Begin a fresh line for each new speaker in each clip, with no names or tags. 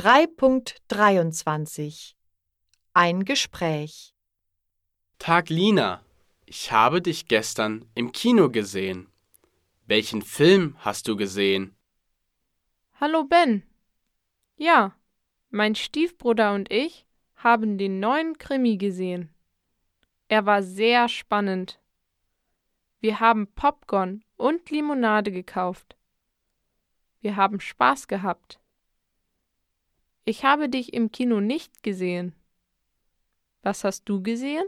3.23 Ein Gespräch
Tag Lina, ich habe dich gestern im Kino gesehen. Welchen Film hast du gesehen?
Hallo Ben. Ja, mein Stiefbruder und ich haben den neuen Krimi gesehen. Er war sehr spannend. Wir haben Popcorn und Limonade gekauft. Wir haben Spaß gehabt. Ich habe dich im Kino nicht gesehen. Was hast du gesehen?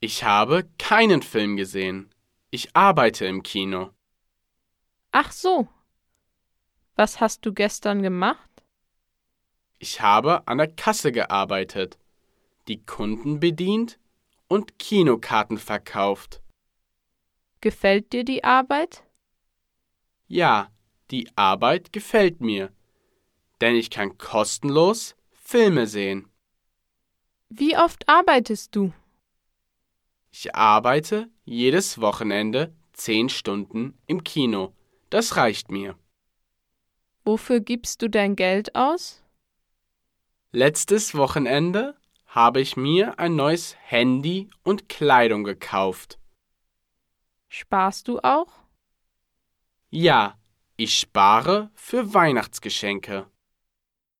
Ich habe keinen Film gesehen. Ich arbeite im Kino.
Ach so. Was hast du gestern gemacht?
Ich habe an der Kasse gearbeitet, die Kunden bedient und Kinokarten verkauft.
Gefällt dir die Arbeit?
Ja, die Arbeit gefällt mir, denn ich kann kostenlos Filme sehen.
Wie oft arbeitest du?
Ich arbeite jedes Wochenende zehn Stunden im Kino. Das reicht mir.
Wofür gibst du dein Geld aus?
Letztes Wochenende habe ich mir ein neues Handy und Kleidung gekauft.
Sparst du auch?
Ja, ich spare für Weihnachtsgeschenke.